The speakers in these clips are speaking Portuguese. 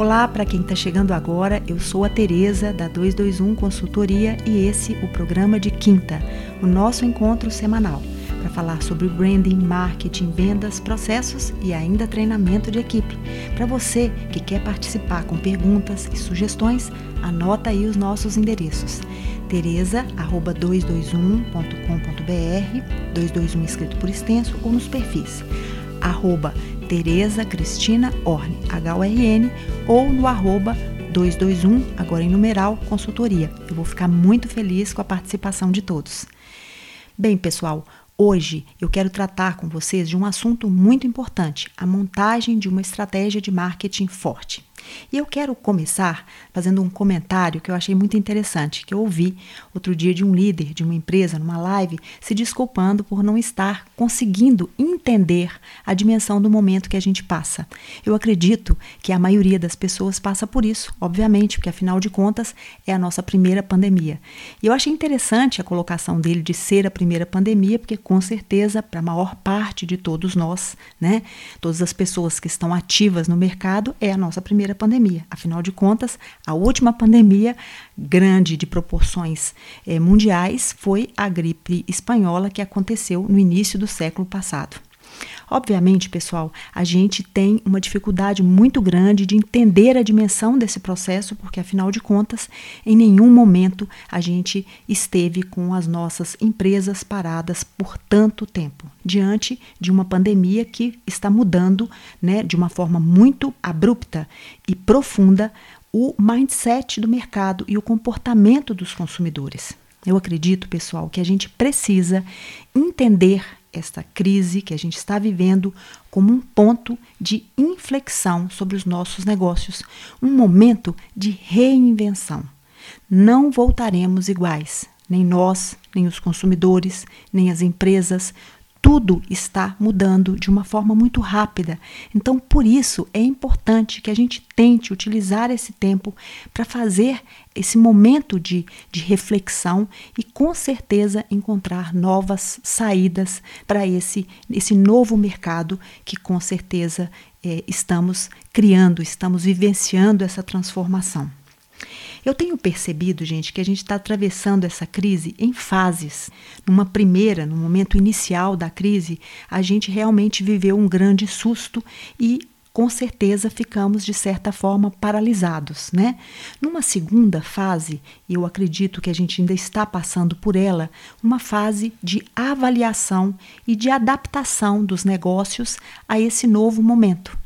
Olá, para quem está chegando agora, eu sou a Tereza da 221 Consultoria e esse o programa de quinta, o nosso encontro semanal para falar sobre branding, marketing, vendas, processos e ainda treinamento de equipe. Para você que quer participar com perguntas e sugestões, anota aí os nossos endereços. tereza@221.com.br, 221 escrito por extenso ou nos perfis arroba Tereza Cristina Orne, H-O-R-N, ou no arroba 221, agora em numeral, consultoria. Eu vou ficar muito feliz com a participação de todos. Bem, pessoal, Hoje eu quero tratar com vocês de um assunto muito importante: a montagem de uma estratégia de marketing forte. E eu quero começar fazendo um comentário que eu achei muito interessante, que eu ouvi outro dia de um líder de uma empresa numa live se desculpando por não estar conseguindo entender a dimensão do momento que a gente passa. Eu acredito que a maioria das pessoas passa por isso, obviamente, porque afinal de contas é a nossa primeira pandemia. E eu achei interessante a colocação dele de ser a primeira pandemia, porque com certeza para a maior parte de todos nós, né, todas as pessoas que estão ativas no mercado, é a nossa primeira primeira pandemia. Afinal de contas, a última pandemia grande de proporções eh, mundiais foi a gripe espanhola que aconteceu no início do século passado. Obviamente, pessoal, a gente tem uma dificuldade muito grande de entender a dimensão desse processo, porque afinal de contas, em nenhum momento a gente esteve com as nossas empresas paradas por tanto tempo, diante de uma pandemia que está mudando, né, de uma forma muito abrupta e profunda o mindset do mercado e o comportamento dos consumidores. Eu acredito, pessoal, que a gente precisa entender esta crise que a gente está vivendo como um ponto de inflexão sobre os nossos negócios, um momento de reinvenção. Não voltaremos iguais, nem nós, nem os consumidores, nem as empresas, tudo está mudando de uma forma muito rápida. Então, por isso, é importante que a gente tente utilizar esse tempo para fazer esse momento de, de reflexão e, com certeza, encontrar novas saídas para esse, esse novo mercado que, com certeza, é, estamos criando, estamos vivenciando essa transformação. Eu tenho percebido, gente, que a gente está atravessando essa crise em fases. Numa primeira, no momento inicial da crise, a gente realmente viveu um grande susto e com certeza ficamos de certa forma paralisados, né? Numa segunda fase, e eu acredito que a gente ainda está passando por ela, uma fase de avaliação e de adaptação dos negócios a esse novo momento.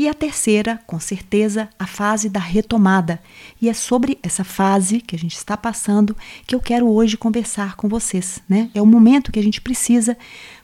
E a terceira, com certeza, a fase da retomada. E é sobre essa fase que a gente está passando que eu quero hoje conversar com vocês. Né? É o momento que a gente precisa,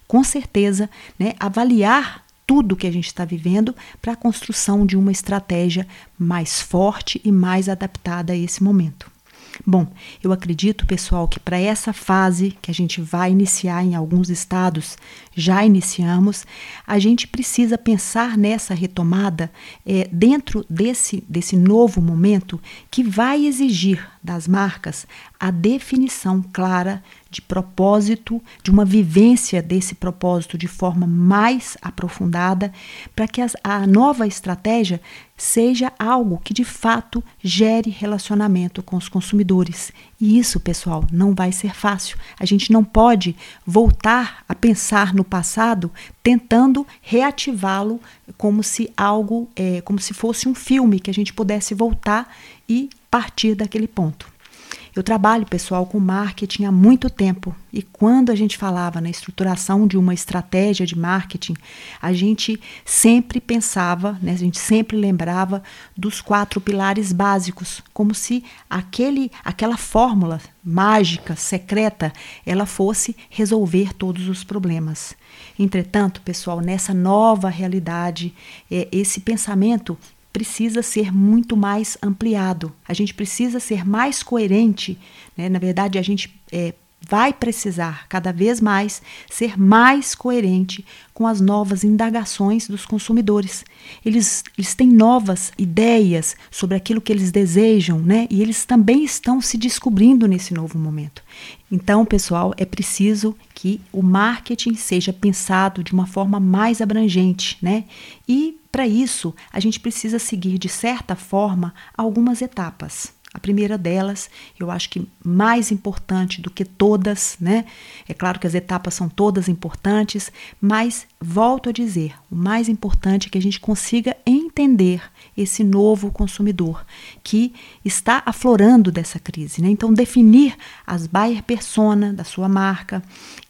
com certeza, né, avaliar tudo que a gente está vivendo para a construção de uma estratégia mais forte e mais adaptada a esse momento. Bom, eu acredito, pessoal, que para essa fase que a gente vai iniciar em alguns estados, já iniciamos, a gente precisa pensar nessa retomada é, dentro desse, desse novo momento que vai exigir das marcas a definição clara de propósito, de uma vivência desse propósito de forma mais aprofundada, para que a nova estratégia seja algo que de fato gere relacionamento com os consumidores. E isso, pessoal, não vai ser fácil. A gente não pode voltar a pensar no passado tentando reativá-lo como se algo, é, como se fosse um filme que a gente pudesse voltar e partir daquele ponto. Eu trabalho, pessoal, com marketing há muito tempo e quando a gente falava na estruturação de uma estratégia de marketing, a gente sempre pensava, né, a gente sempre lembrava dos quatro pilares básicos, como se aquele, aquela fórmula mágica, secreta, ela fosse resolver todos os problemas. Entretanto, pessoal, nessa nova realidade, é, esse pensamento precisa ser muito mais ampliado. A gente precisa ser mais coerente. Né? Na verdade, a gente é, vai precisar cada vez mais ser mais coerente com as novas indagações dos consumidores. Eles, eles têm novas ideias sobre aquilo que eles desejam, né? E eles também estão se descobrindo nesse novo momento. Então, pessoal, é preciso que o marketing seja pensado de uma forma mais abrangente, né? E Para isso, a gente precisa seguir, de certa forma, algumas etapas. A primeira delas, eu acho que mais importante do que todas, né? É claro que as etapas são todas importantes, mas volto a dizer, o mais importante é que a gente consiga entender esse novo consumidor que está aflorando dessa crise. Né? Então, definir as buyer persona da sua marca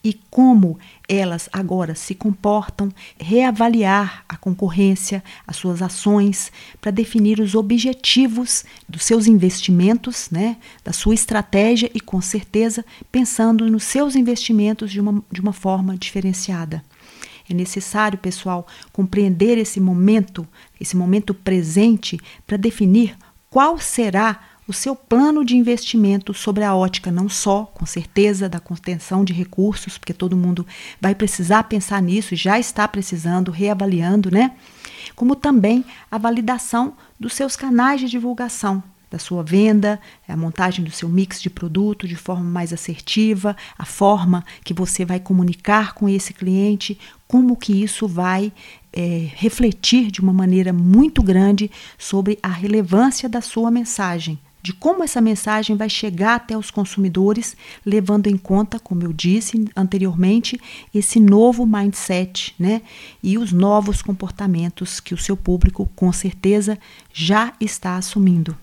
e como elas agora se comportam, reavaliar a concorrência, as suas ações, para definir os objetivos dos seus investimentos, né, da sua estratégia e, com certeza, pensando nos seus investimentos de uma, de uma forma diferenciada. É necessário, pessoal, compreender esse momento, esse momento presente, para definir qual será o seu plano de investimento sobre a ótica, não só, com certeza, da contenção de recursos, porque todo mundo vai precisar pensar nisso já está precisando, reavaliando, né? Como também a validação dos seus canais de divulgação, da sua venda, a montagem do seu mix de produto de forma mais assertiva, a forma que você vai comunicar com esse cliente, como que isso vai é, refletir de uma maneira muito grande sobre a relevância da sua mensagem, de como essa mensagem vai chegar até os consumidores, levando em conta, como eu disse anteriormente, esse novo mindset, né? E os novos comportamentos que o seu público com certeza já está assumindo.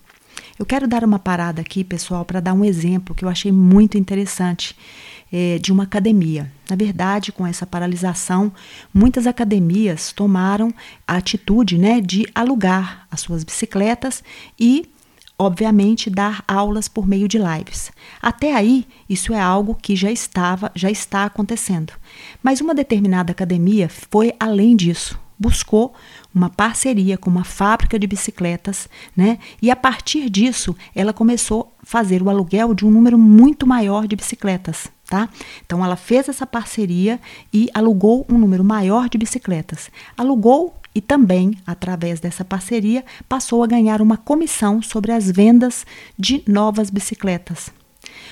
Eu quero dar uma parada aqui, pessoal, para dar um exemplo que eu achei muito interessante é, de uma academia. Na verdade, com essa paralisação, muitas academias tomaram a atitude né, de alugar as suas bicicletas e obviamente dar aulas por meio de lives. Até aí, isso é algo que já estava, já está acontecendo. Mas uma determinada academia foi além disso buscou uma parceria com uma fábrica de bicicletas, né? E a partir disso, ela começou a fazer o aluguel de um número muito maior de bicicletas, tá? Então ela fez essa parceria e alugou um número maior de bicicletas. Alugou e também, através dessa parceria, passou a ganhar uma comissão sobre as vendas de novas bicicletas.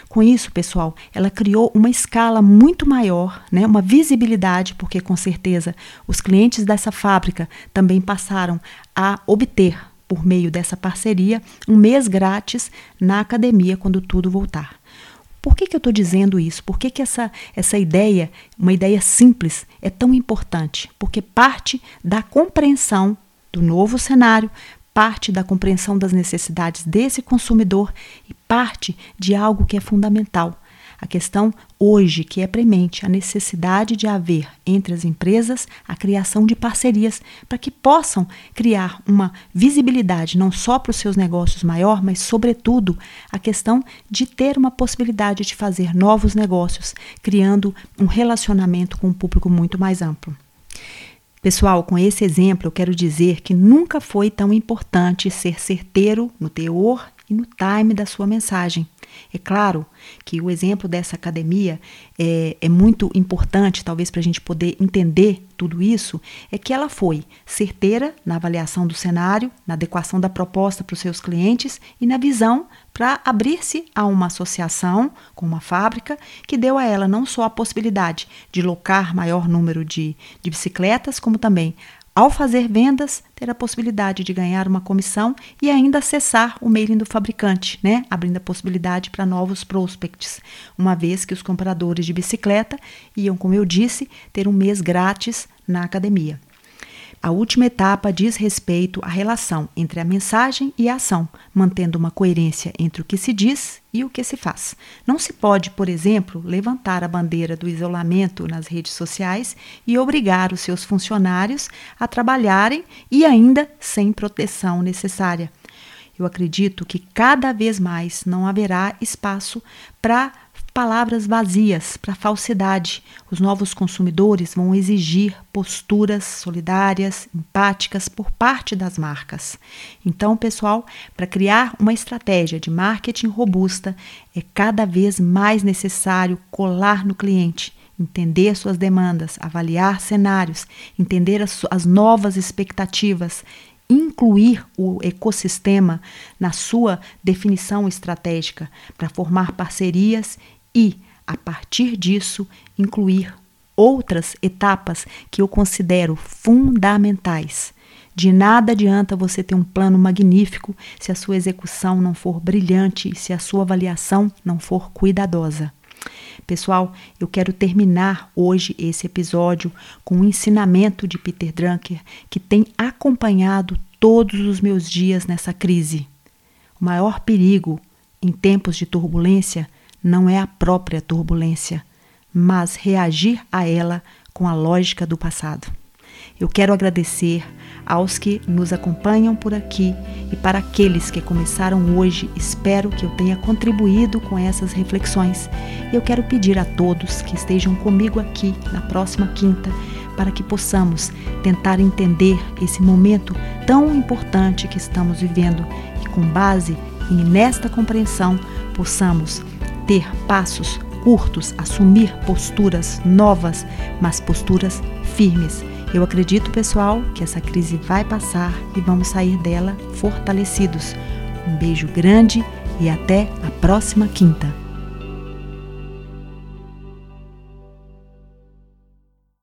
Com isso, pessoal, ela criou uma escala muito maior, né, uma visibilidade, porque com certeza os clientes dessa fábrica também passaram a obter, por meio dessa parceria, um mês grátis na academia quando tudo voltar. Por que, que eu estou dizendo isso? Por que, que essa, essa ideia, uma ideia simples, é tão importante? Porque parte da compreensão do novo cenário, parte da compreensão das necessidades desse consumidor e parte de algo que é fundamental. A questão hoje que é premente, a necessidade de haver entre as empresas a criação de parcerias para que possam criar uma visibilidade não só para os seus negócios maior, mas sobretudo a questão de ter uma possibilidade de fazer novos negócios, criando um relacionamento com um público muito mais amplo. Pessoal, com esse exemplo eu quero dizer que nunca foi tão importante ser certeiro no teor e no time da sua mensagem. É claro que o exemplo dessa academia é, é muito importante, talvez para a gente poder entender tudo isso, é que ela foi certeira na avaliação do cenário, na adequação da proposta para os seus clientes e na visão para abrir-se a uma associação com uma fábrica que deu a ela não só a possibilidade de locar maior número de, de bicicletas, como também ao fazer vendas, ter a possibilidade de ganhar uma comissão e ainda acessar o mailing do fabricante, né? abrindo a possibilidade para novos prospects, uma vez que os compradores de bicicleta iam, como eu disse, ter um mês grátis na academia. A última etapa diz respeito à relação entre a mensagem e a ação, mantendo uma coerência entre o que se diz e o que se faz. Não se pode, por exemplo, levantar a bandeira do isolamento nas redes sociais e obrigar os seus funcionários a trabalharem e ainda sem proteção necessária. Eu acredito que cada vez mais não haverá espaço para palavras vazias para falsidade. Os novos consumidores vão exigir posturas solidárias, empáticas por parte das marcas. Então, pessoal, para criar uma estratégia de marketing robusta, é cada vez mais necessário colar no cliente entender suas demandas, avaliar cenários, entender as, as, novas expectativas, incluir o ecossistema na sua definição estratégica para formar parcerias e, a partir disso, incluir outras etapas que eu considero fundamentais. De nada adianta você ter um plano magnífico se a sua execução não for brilhante e se a sua avaliação não for cuidadosa. Pessoal, eu quero terminar hoje esse episódio com um ensinamento de Peter Drucker que tem acompanhado todos os meus dias nessa crise. O maior perigo em tempos de turbulência não é a própria turbulência, mas reagir a ela com a lógica do passado. Eu quero agradecer aos que nos acompanham por aqui e para aqueles que começaram hoje, espero que eu tenha contribuído com essas reflexões. Eu quero pedir a todos que estejam comigo aqui na próxima quinta para que possamos tentar entender esse momento tão importante que estamos vivendo e com base nesta compreensão possamos ter passos curtos, assumir posturas novas, mas posturas firmes. Eu acredito, pessoal, que essa crise vai passar e vamos sair dela fortalecidos. Um beijo grande e até a próxima quinta.